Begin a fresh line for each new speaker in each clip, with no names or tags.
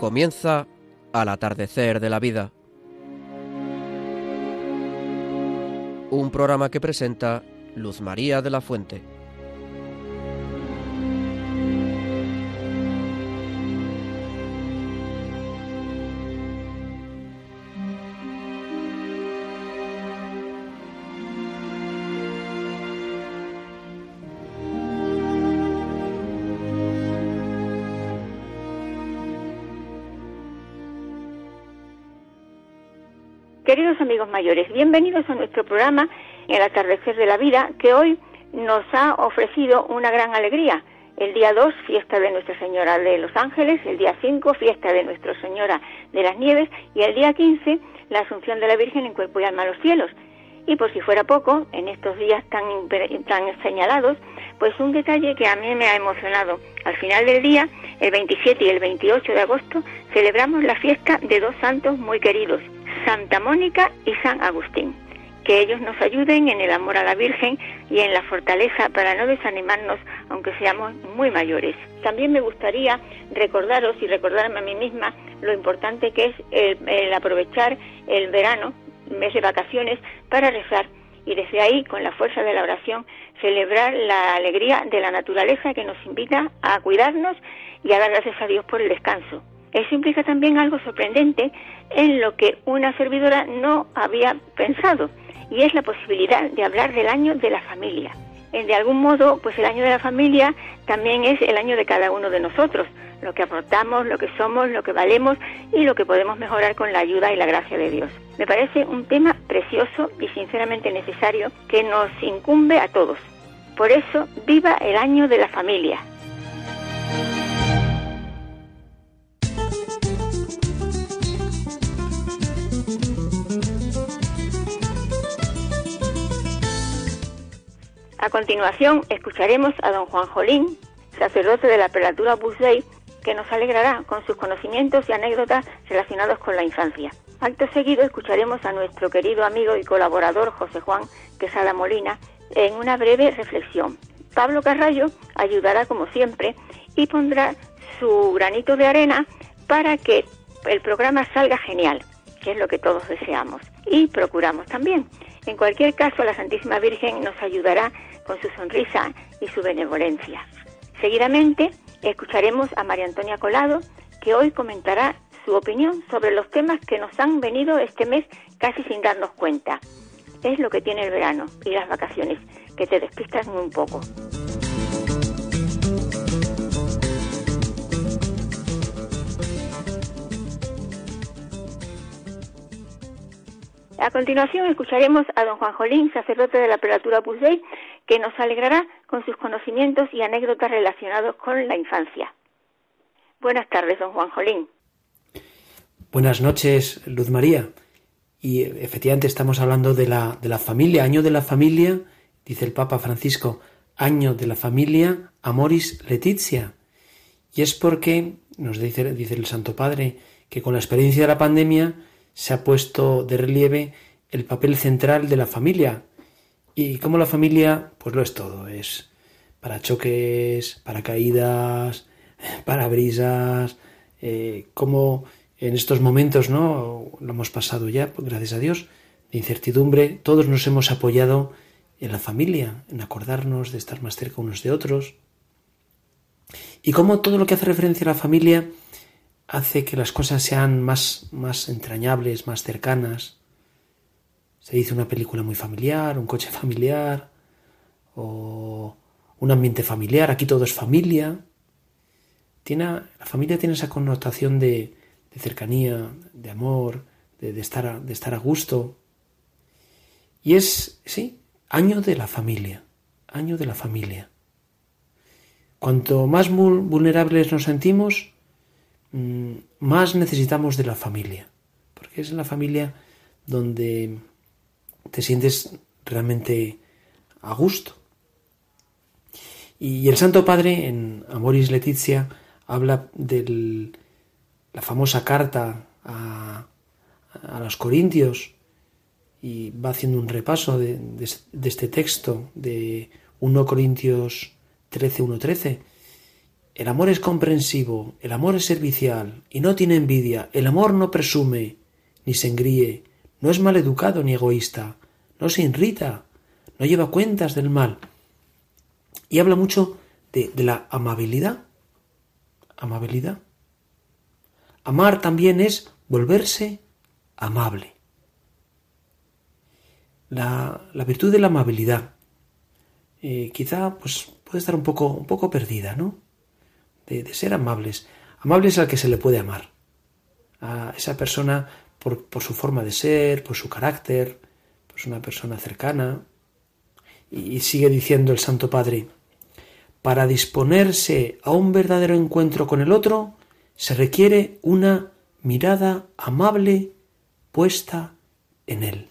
Comienza al atardecer de la vida. Un programa que presenta Luz María de la Fuente.
Bienvenidos a nuestro programa El atardecer de la vida, que hoy nos ha ofrecido una gran alegría. El día 2, fiesta de Nuestra Señora de los Ángeles, el día 5, fiesta de Nuestra Señora de las Nieves, y el día 15, la Asunción de la Virgen en cuerpo y alma a los cielos. Y por si fuera poco, en estos días tan, tan señalados, pues un detalle que a mí me ha emocionado. Al final del día, el 27 y el 28 de agosto, celebramos la fiesta de dos santos muy queridos, Santa Mónica y San Agustín. Que ellos nos ayuden en el amor a la Virgen y en la fortaleza para no desanimarnos aunque seamos muy mayores. También me gustaría recordaros y recordarme a mí misma lo importante que es el, aprovechar el verano, mes de vacaciones, para rezar y desde ahí, con la fuerza de la oración, celebrar la alegría de la naturaleza que nos invita a cuidarnos y a dar gracias a Dios por el descanso. Eso implica también algo sorprendente en lo que una servidora no había pensado, y es la posibilidad de hablar del año de la familia. De algún modo, pues el año de la familia también es el año de cada uno de nosotros, lo que aportamos, lo que somos, lo que valemos y lo que podemos mejorar con la ayuda y la gracia de Dios. Me parece un tema precioso y sinceramente necesario que nos incumbe a todos. Por eso, viva el año de la familia, A continuación, escucharemos a don Juan Jolín, sacerdote de la prelatura Busdey, que nos alegrará con sus conocimientos y anécdotas relacionados con la infancia. Acto seguido escucharemos a nuestro querido amigo y colaborador José Juan Quesada Molina en una breve reflexión. Pablo Carrallo ayudará como siempre y pondrá su granito de arena para que el programa salga genial, que es lo que todos deseamos y procuramos también. En cualquier caso, la Santísima Virgen nos ayudará con su sonrisa y su benevolencia. Seguidamente escucharemos a María Antonia Colado, que hoy comentará su opinión sobre los temas que nos han venido este mes casi sin darnos cuenta. Es lo que tiene el verano y las vacaciones, que te despistan un poco. A continuación escucharemos a don Juan Jolín, sacerdote de la prelatura Pusey, que nos alegrará con sus conocimientos y anécdotas relacionados con la infancia. Buenas tardes, don Juan Jolín.
Buenas noches, Luz María. Y efectivamente estamos hablando de la, de la familia, año de la familia, dice el Papa Francisco, año de la familia, Amoris Letizia. Y es porque, nos dice, dice el Santo Padre, que con la experiencia de la pandemia, se ha puesto de relieve el papel central de la familia. Y como la familia, pues lo es todo, es para choques, para caídas, para brisas, eh, como en estos momentos, ¿no? Lo hemos pasado ya, pues, gracias a Dios, de incertidumbre, todos nos hemos apoyado en la familia, en acordarnos de estar más cerca unos de otros. Y como todo lo que hace referencia a la familia hace que las cosas sean más, más entrañables, más cercanas. Se dice una película muy familiar, un coche familiar, o un ambiente familiar, aquí todo es familia. Tiene, la familia tiene esa connotación de, cercanía, de amor, de, estar de estar a gusto. Y es, sí, año de la familia, año de la familia. Cuanto más vulnerables nos sentimos, Mm, más necesitamos de la familia, porque es en la familia donde te sientes realmente a gusto. Y el Santo Padre en Amoris Letizia habla de la famosa carta a, los Corintios y va haciendo un repaso de, este texto de 1 Corintios 13, 1, 13 El amor es comprensivo, el amor es servicial y no tiene envidia, el amor no presume, ni se engríe, no es maleducado ni egoísta, no se irrita, no lleva cuentas del mal. Y habla mucho de, la amabilidad. Amabilidad. Amar también es volverse amable. La, la virtud de la amabilidad eh, quizá pues puede estar un poco, un poco perdida, ¿no? De, de, ser amables. Amables al que se le puede amar. A esa persona por, su forma de ser, por su carácter, pues una persona cercana. Y, sigue diciendo el Santo Padre, para disponerse a un verdadero encuentro con el otro, se requiere una mirada amable puesta en él.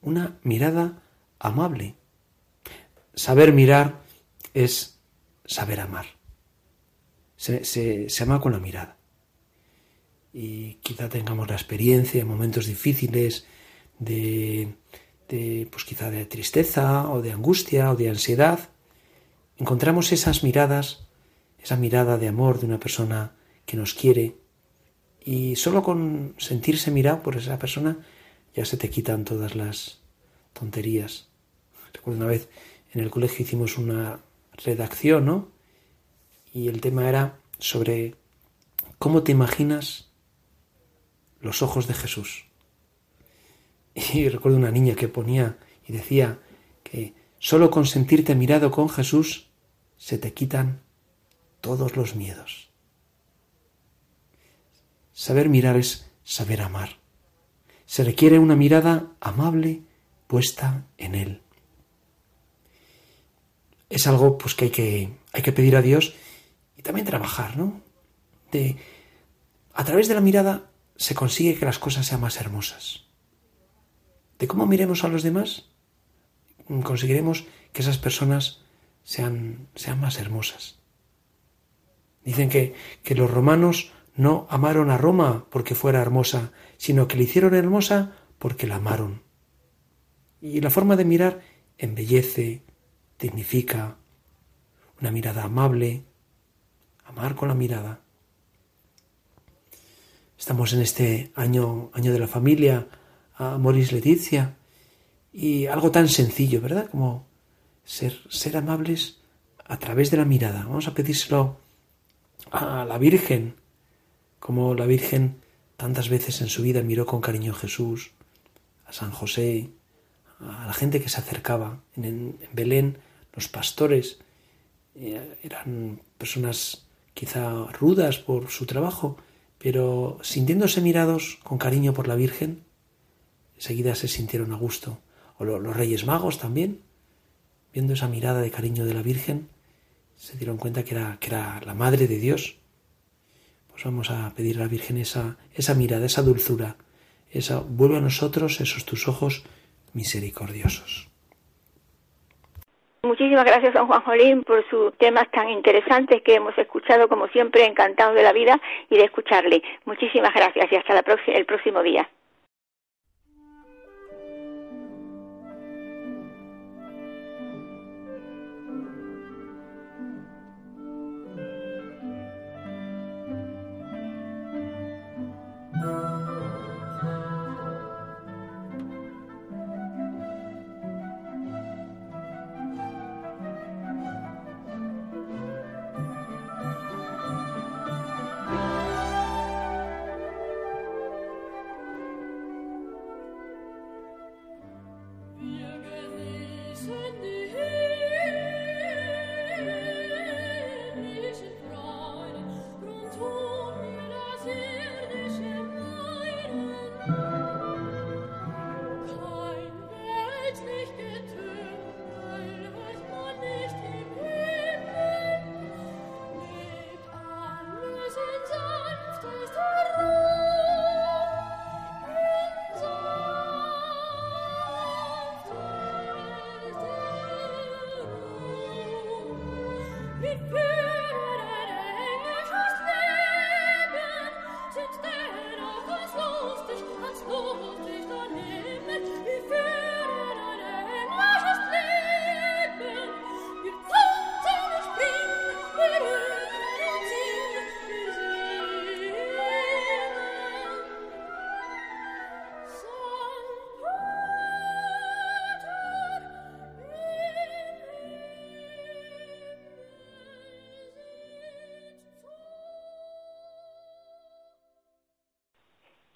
Una mirada amable. Saber mirar es saber amar. Se, se, ama con la mirada. Y quizá tengamos la experiencia en momentos difíciles de, de, pues quizá de tristeza o de angustia o de ansiedad. Encontramos esas miradas, esa mirada de amor de una persona que nos quiere. Y solo con sentirse mirado por esa persona ya se te quitan todas las tonterías. Recuerdo una vez en el colegio hicimos una redacción, ¿no? Y el tema era sobre cómo te imaginas los ojos de Jesús. Y recuerdo una niña que ponía y decía que solo con sentirte mirado con Jesús se te quitan todos los miedos. Saber mirar es saber amar. Se requiere una mirada amable puesta en Él. Es algo pues, que, hay que hay que pedir a Dios y también trabajar, ¿no? De, a través de la mirada se consigue que las cosas sean más hermosas. De cómo miremos a los demás, conseguiremos que esas personas sean, sean más hermosas. Dicen que, que los romanos no amaron a Roma porque fuera hermosa, sino que le hicieron hermosa porque la amaron. Y la forma de mirar embellece, dignifica, una mirada amable, amar con la mirada. Estamos en este año, año de la familia, a Moris Leticia, y algo tan sencillo, ¿verdad? Como ser, ser amables a través de la mirada. Vamos a pedírselo a la Virgen, como la Virgen tantas veces en su vida miró con cariño a Jesús, a San José, a la gente que se acercaba. En, en Belén, los pastores eh, eran personas quizá rudas por su trabajo, pero sintiéndose mirados con cariño por la Virgen, enseguida se sintieron a gusto. O lo, los Reyes Magos también, viendo esa mirada de cariño de la Virgen, se dieron cuenta que era, que era la Madre de Dios. Pues vamos a pedir a la Virgen esa, esa mirada, esa dulzura, esa, vuelve a nosotros esos tus ojos misericordiosos.
Muchísimas gracias, don Juan Jolín, por sus temas tan interesantes que hemos escuchado, como siempre, encantados de la vida y de escucharle. Muchísimas gracias y hasta la el próximo día.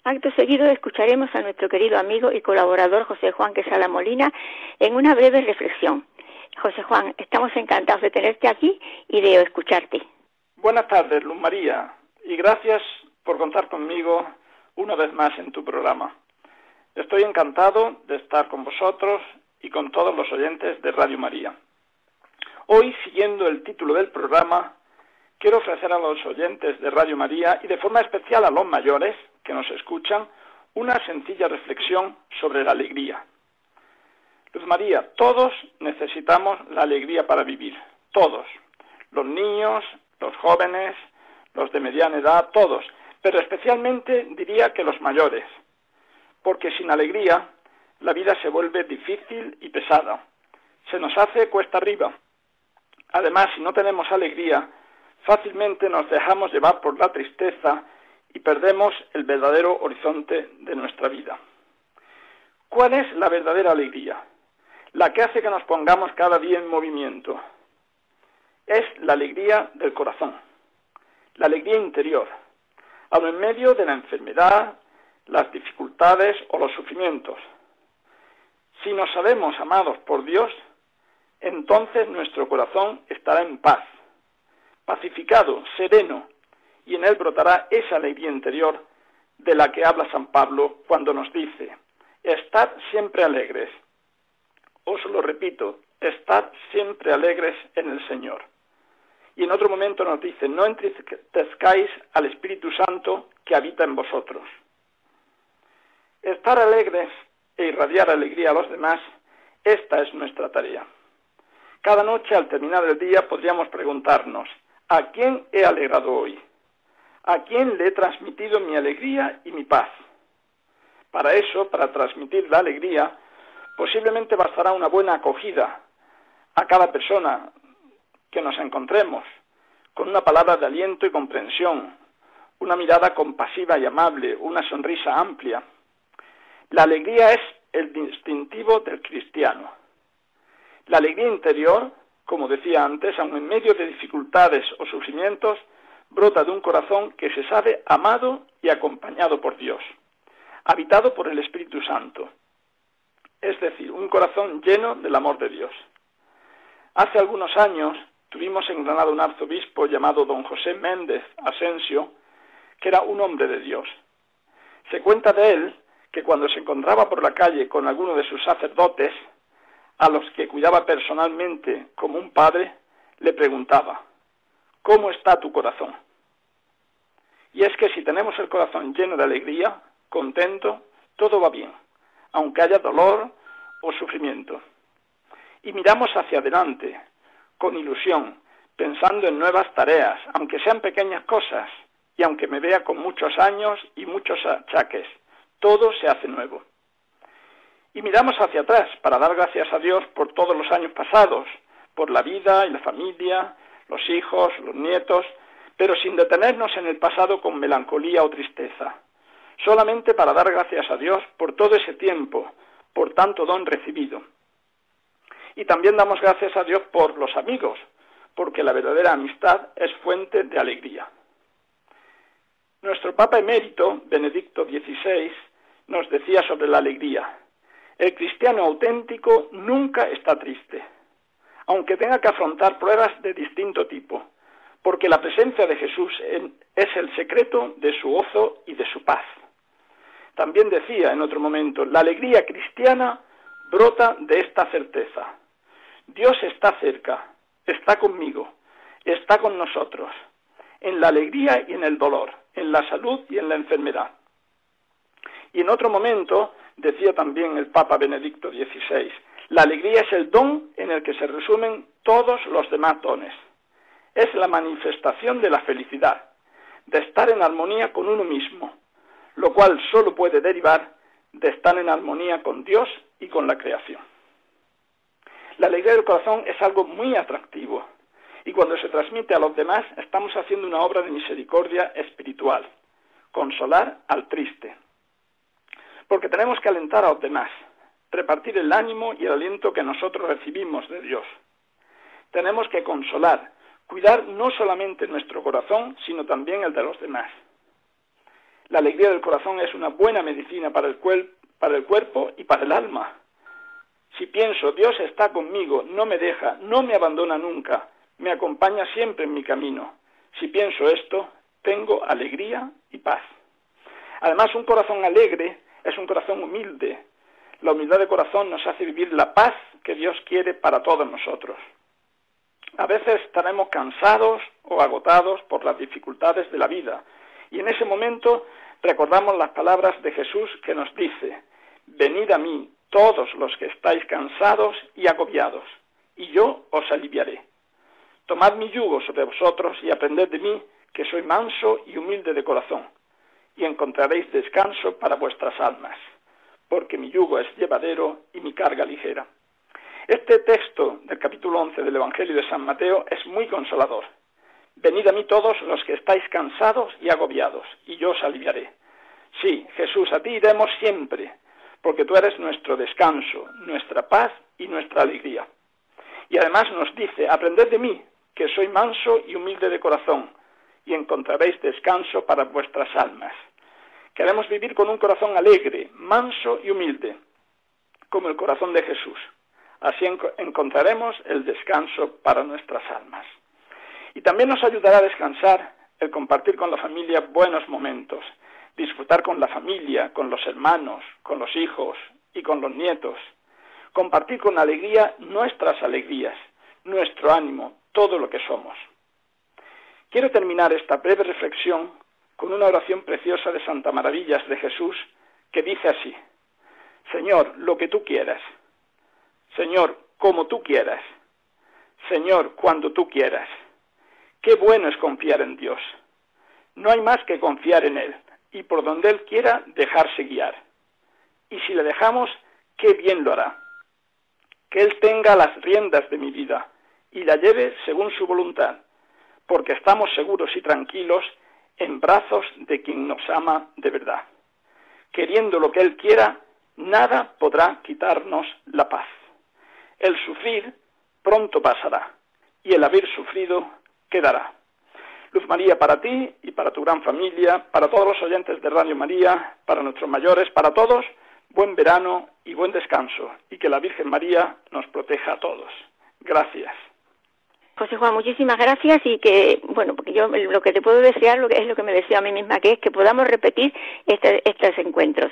Acto seguido escucharemos a nuestro querido amigo y colaborador José Juan Quesada Molina en una breve reflexión. José Juan, estamos encantados de tenerte aquí y de escucharte.
Buenas tardes, Luz María, y gracias por contar conmigo una vez más en tu programa. Estoy encantado de estar con vosotros y con todos los oyentes de Radio María. Hoy, siguiendo el título del programa, quiero ofrecer a los oyentes de Radio María y de forma especial a los mayores que nos escuchan una sencilla reflexión sobre la alegría. Luz María, todos necesitamos la alegría para vivir, todos, los niños, los jóvenes, los de mediana edad, todos, pero especialmente diría que los mayores, porque sin alegría la vida se vuelve difícil y pesada, se nos hace cuesta arriba. Además, si no tenemos alegría, fácilmente nos dejamos llevar por la tristeza y perdemos el verdadero horizonte de nuestra vida. ¿Cuál es la verdadera alegría? La que hace que nos pongamos cada día en movimiento. Es la alegría del corazón, la alegría interior, aun en medio de la enfermedad, las dificultades o los sufrimientos. Si nos sabemos amados por Dios, entonces nuestro corazón estará en paz, pacificado, sereno, y en él brotará esa alegría interior de la que habla San Pablo cuando nos dice, estad siempre alegres. Os lo repito, estad siempre alegres en el Señor. Y en otro momento nos dice, no entristezcáis al Espíritu Santo que habita en vosotros. Estar alegres e irradiar alegría a los demás, esta es nuestra tarea. Cada noche al terminar el día podríamos preguntarnos, ¿a quién he alegrado hoy? ¿A quién le he transmitido mi alegría y mi paz? Para eso, para transmitir la alegría, posiblemente bastará una buena acogida a cada persona que nos encontremos, con una palabra de aliento y comprensión, una mirada compasiva y amable, una sonrisa amplia, la alegría es el distintivo del cristiano. La alegría interior, como decía antes, aun en medio de dificultades o sufrimientos, brota de un corazón que se sabe amado y acompañado por Dios, habitado por el Espíritu Santo. Es decir, un corazón lleno del amor de Dios. Hace algunos años tuvimos en Granada un arzobispo llamado don José Méndez Asensio, que era un hombre de Dios. Se cuenta de él que cuando se encontraba por la calle con alguno de sus sacerdotes, a los que cuidaba personalmente como un padre, le preguntaba, ¿cómo está tu corazón? Y es que si tenemos el corazón lleno de alegría, contento, todo va bien, aunque haya dolor o sufrimiento. Y miramos hacia adelante, con ilusión, pensando en nuevas tareas, aunque sean pequeñas cosas, y aunque me vea con muchos años y muchos achaques, todo se hace nuevo. Y miramos hacia atrás para dar gracias a Dios por todos los años pasados, por la vida y la familia, los hijos, los nietos, pero sin detenernos en el pasado con melancolía o tristeza, solamente para dar gracias a Dios por todo ese tiempo, por tanto don recibido. Y también damos gracias a Dios por los amigos, porque la verdadera amistad es fuente de alegría. Nuestro Papa emérito, Benedicto XVI, nos decía sobre la alegría. El cristiano auténtico nunca está triste, aunque tenga que afrontar pruebas de distinto tipo, porque la presencia de Jesús es el secreto de su gozo y de su paz. También decía en otro momento, la alegría cristiana brota de esta certeza. Dios está cerca, está conmigo, está con nosotros, en la alegría y en el dolor, en la salud y en la enfermedad. Y en otro momento decía también el Papa Benedicto XVI, la alegría es el don en el que se resumen todos los demás dones. Es la manifestación de la felicidad, de estar en armonía con uno mismo, lo cual solo puede derivar de estar en armonía con Dios y con la creación. La alegría del corazón es algo muy atractivo y cuando se transmite a los demás estamos haciendo una obra de misericordia espiritual, consolar al triste, porque tenemos que alentar a los demás, repartir el ánimo y el aliento que nosotros recibimos de Dios. Tenemos que consolar, cuidar no solamente nuestro corazón, sino también el de los demás. La alegría del corazón es una buena medicina para el, para el cuerpo y para el alma. Si pienso, Dios está conmigo, no me deja, no me abandona nunca, me acompaña siempre en mi camino. Si pienso esto, tengo alegría y paz. Además, un corazón alegre es un corazón humilde. La humildad de corazón nos hace vivir la paz que Dios quiere para todos nosotros. A veces estaremos cansados o agotados por las dificultades de la vida y en ese momento recordamos las palabras de Jesús que nos dice, venid a mí todos los que estáis cansados y agobiados, y yo os aliviaré. Tomad mi yugo sobre vosotros y aprended de mí, que soy manso y humilde de corazón, y encontraréis descanso para vuestras almas, porque mi yugo es llevadero y mi carga ligera. Este texto del capítulo 11 del Evangelio de San Mateo es muy consolador. Venid a mí todos los que estáis cansados y agobiados, y yo os aliviaré. Sí, Jesús, a ti iremos siempre, porque tú eres nuestro descanso, nuestra paz y nuestra alegría. Y además nos dice, aprended de mí, que soy manso y humilde de corazón, y encontraréis descanso para vuestras almas. Queremos vivir con un corazón alegre, manso y humilde, como el corazón de Jesús. Así encontraremos el descanso para nuestras almas. Y también nos ayudará a descansar el compartir con la familia buenos momentos, disfrutar con la familia, con los hermanos, con los hijos y con los nietos, compartir con alegría nuestras alegrías, nuestro ánimo, todo lo que somos. Quiero terminar esta breve reflexión con una oración preciosa de Santa Maravillas de Jesús que dice así, Señor, lo que tú quieras, Señor, como tú quieras, Señor, cuando tú quieras. Qué bueno es confiar en Dios. No hay más que confiar en Él y por donde Él quiera dejarse guiar. Y si le dejamos, qué bien lo hará. Que Él tenga las riendas de mi vida y la lleve según su voluntad, porque estamos seguros y tranquilos en brazos de quien nos ama de verdad. Queriendo lo que Él quiera, nada podrá quitarnos la paz. El sufrir pronto pasará y el haber sufrido quedará. Luz María para ti y para tu gran familia, para todos los oyentes de Radio María, para nuestros mayores, para todos, buen verano y buen descanso y que la Virgen María nos proteja a todos. Gracias.
José Juan, muchísimas gracias y que, bueno, porque yo lo que te puedo desear lo que es lo que me deseo a mí misma, que es que podamos repetir este, estos encuentros.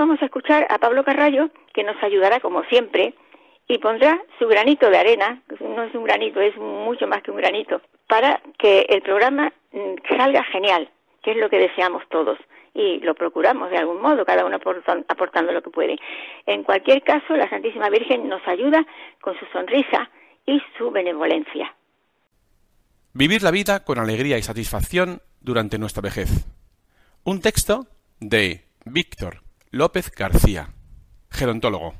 Vamos a escuchar a Pablo Carrallo, que nos ayudará como siempre y pondrá su granito de arena, no es un granito, es mucho más que un granito, para que el programa mm, salga genial, que es lo que deseamos todos y lo procuramos de algún modo, cada uno aportando lo que puede. En cualquier caso, la Santísima Virgen nos ayuda con su sonrisa y su benevolencia.
Vivir la vida con alegría y satisfacción durante nuestra vejez. Un texto de Víctor López García, gerontólogo.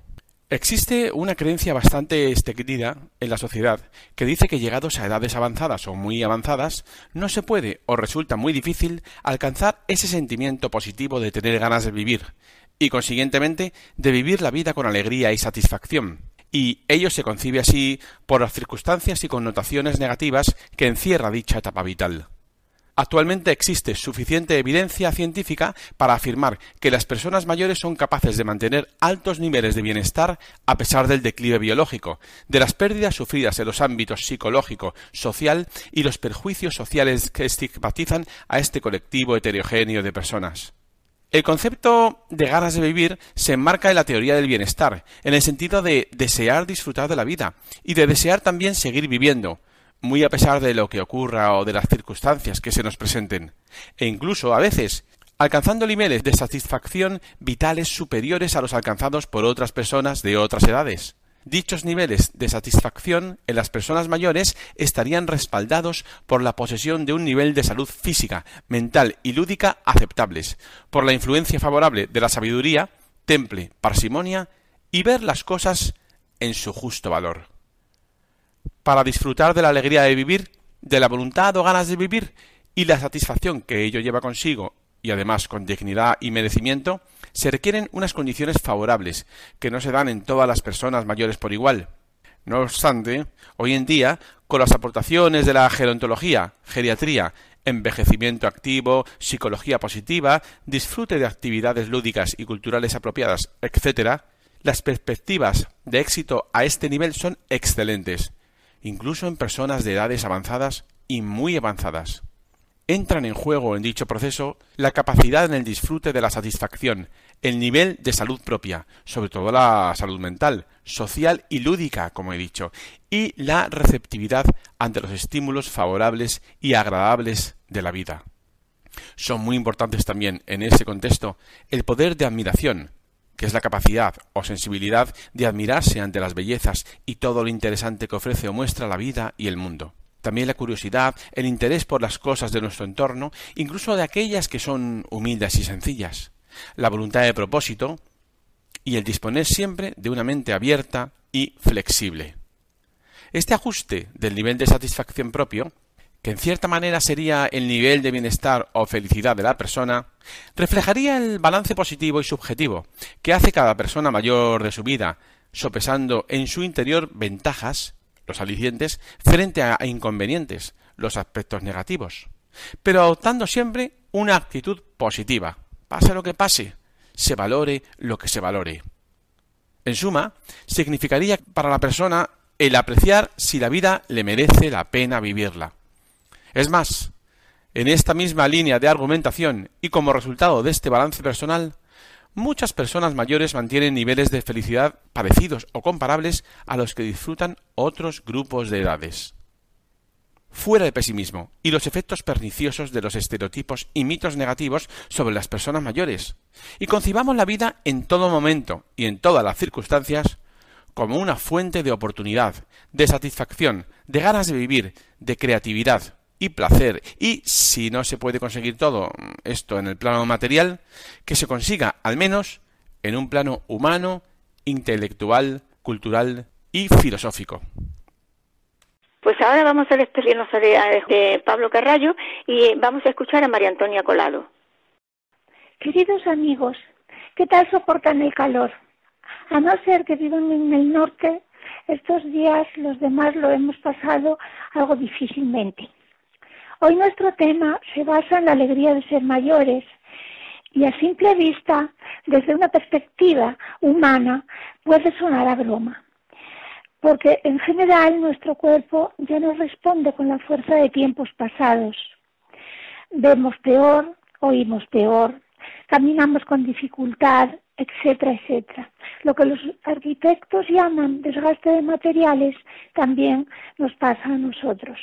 Existe una creencia bastante extendida en la sociedad que dice que llegados a edades avanzadas o muy avanzadas, no se puede o resulta muy difícil alcanzar ese sentimiento positivo de tener ganas de vivir y consiguientemente de vivir la vida con alegría y satisfacción. Y ello se concibe así por las circunstancias y connotaciones negativas que encierra dicha etapa vital. Actualmente existe suficiente evidencia científica para afirmar que las personas mayores son capaces de mantener altos niveles de bienestar a pesar del declive biológico, de las pérdidas sufridas en los ámbitos psicológico, social y los perjuicios sociales que estigmatizan a este colectivo heterogéneo de personas. El concepto de ganas de vivir se enmarca en la teoría del bienestar, en el sentido de desear disfrutar de la vida y de desear también seguir viviendo, muy a pesar de lo que ocurra o de las circunstancias que se nos presenten, e incluso a veces alcanzando niveles de satisfacción vitales superiores a los alcanzados por otras personas de otras edades. Dichos niveles de satisfacción en las personas mayores estarían respaldados por la posesión de un nivel de salud física, mental y lúdica aceptables, por la influencia favorable de la sabiduría, temple, parsimonia y ver las cosas en su justo valor para disfrutar de la alegría de vivir, de la voluntad o ganas de vivir y la satisfacción que ello lleva consigo, y además con dignidad y merecimiento, se requieren unas condiciones favorables que no se dan en todas las personas mayores por igual. No obstante, hoy en día, con las aportaciones de la gerontología, geriatría, envejecimiento activo, psicología positiva, disfrute de actividades lúdicas y culturales apropiadas, etc., las perspectivas de éxito a este nivel son excelentes incluso en personas de edades avanzadas y muy avanzadas. Entran en juego en dicho proceso la capacidad en el disfrute de la satisfacción, el nivel de salud propia, sobre todo la salud mental, social y lúdica, como he dicho, y la receptividad ante los estímulos favorables y agradables de la vida. Son muy importantes también en ese contexto el poder de admiración, que es la capacidad o sensibilidad de admirarse ante las bellezas y todo lo interesante que ofrece o muestra la vida y el mundo. También la curiosidad, el interés por las cosas de nuestro entorno, incluso de aquellas que son humildes y sencillas. La voluntad de propósito y el disponer siempre de una mente abierta y flexible. Este ajuste del nivel de satisfacción propio que en cierta manera sería el nivel de bienestar o felicidad de la persona, reflejaría el balance positivo y subjetivo que hace cada persona mayor de su vida, sopesando en su interior ventajas, los alicientes, frente a inconvenientes, los aspectos negativos, pero adoptando siempre una actitud positiva, pase lo que pase, se valore lo que se valore. En suma, significaría para la persona el apreciar si la vida le merece la pena vivirla es más, en esta misma línea de argumentación y como resultado de este balance personal, muchas personas mayores mantienen niveles de felicidad parecidos o comparables a los que disfrutan otros grupos de edades. Fuera de pesimismo y los efectos perniciosos de los estereotipos y mitos negativos sobre las personas mayores, y concibamos la vida en todo momento y en todas las circunstancias como una fuente de oportunidad, de satisfacción, de ganas de vivir, de creatividad, y placer. Y si no se puede conseguir todo esto en el plano material, que se consiga al menos en un plano humano, intelectual, cultural y filosófico.
Pues ahora vamos a despedirnos de, Pablo Carrallo y vamos a escuchar a María Antonia Colado.
Queridos amigos, ¿qué tal soportan el calor? A no ser que vivan en el norte, estos días los demás lo hemos pasado algo difícilmente. Hoy nuestro tema se basa en la alegría de ser mayores y a simple vista, desde una perspectiva humana, puede sonar a broma. Porque en general nuestro cuerpo ya no responde con la fuerza de tiempos pasados. Vemos peor, oímos peor, caminamos con dificultad, etcétera, etcétera. Lo que los arquitectos llaman desgaste de materiales también nos pasa a nosotros.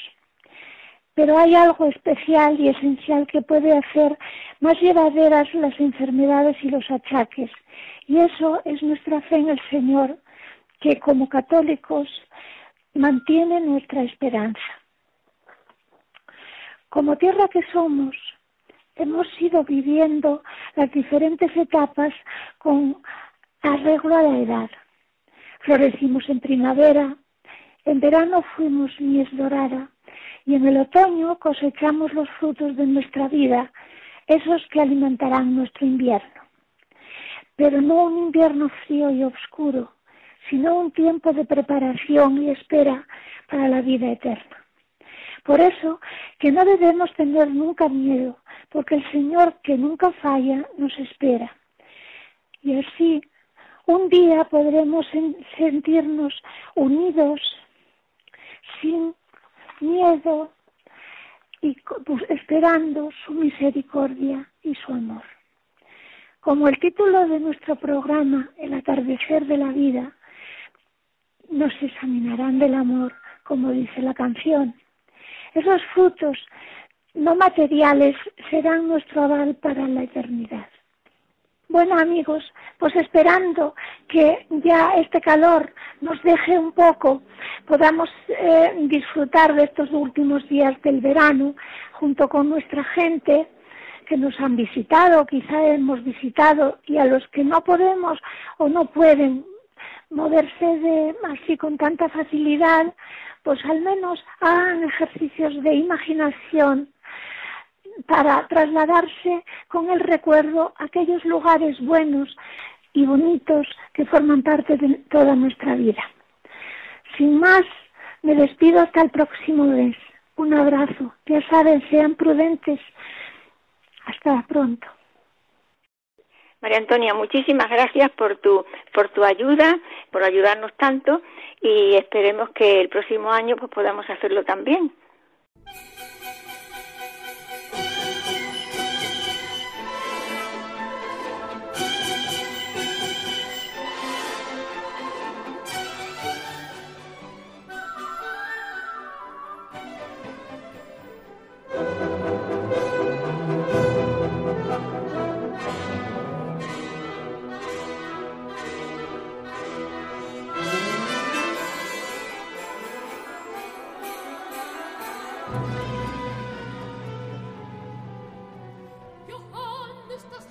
Pero hay algo especial y esencial que puede hacer más llevaderas las enfermedades y los achaques. Y eso es nuestra fe en el Señor, que como católicos mantiene nuestra esperanza. Como tierra que somos, hemos ido viviendo las diferentes etapas con arreglo a la edad. Florecimos en primavera, en verano fuimos mies dorada y en el otoño cosechamos los frutos de nuestra vida, esos que alimentarán nuestro invierno. Pero no un invierno frío y oscuro, sino un tiempo de preparación y espera para la vida eterna. Por eso que no debemos tener nunca miedo, porque el Señor que nunca falla nos espera. Y así un día podremos sentirnos unidos, sin miedo y pues, esperando su misericordia y su amor. Como el título de nuestro programa, El atardecer de la vida, nos examinarán del amor, como dice la canción. Esos frutos no materiales serán nuestro aval para la eternidad. Bueno amigos, pues esperando que ya este calor nos deje un poco, podamos eh, disfrutar de estos últimos días del verano junto con nuestra gente que nos han visitado, quizá hemos visitado y a los que no podemos o no pueden moverse de, así con tanta facilidad, pues al menos hagan ejercicios de imaginación para trasladarse con el recuerdo a aquellos lugares buenos y bonitos que forman parte de toda nuestra vida. Sin más, me despido hasta el próximo mes. Un abrazo. Ya saben, sean prudentes. Hasta pronto.
María Antonia, muchísimas gracias por tu, por tu ayuda, por ayudarnos tanto y esperemos que el próximo año pues podamos hacerlo también. Johannes das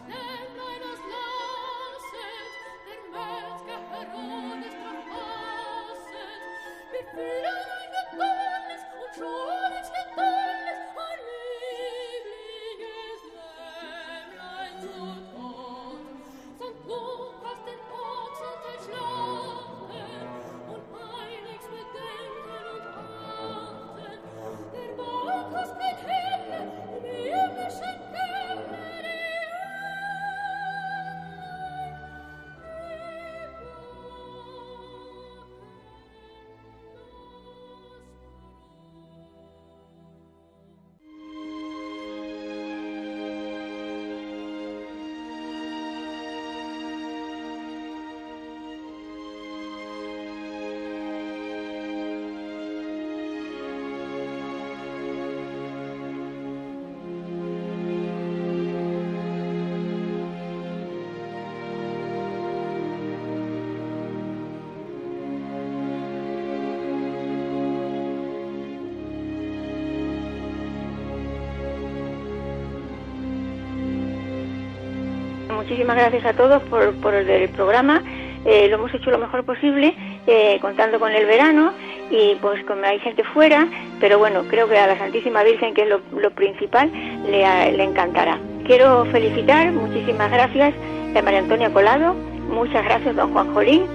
muchísimas gracias a todos por, por el, programa. Eh, lo hemos hecho lo mejor posible, eh, contando con el verano y pues como hay gente fuera, pero bueno, creo que a la Santísima Virgen, que es lo, principal, le, le, encantará. Quiero felicitar, muchísimas gracias a María Antonia Colado, muchas gracias don Juan Jolín,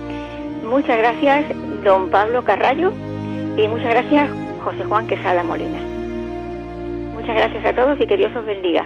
muchas gracias don Pablo Carrallo y muchas gracias José Juan Quesada Molina. Muchas gracias a todos y que Dios os bendiga.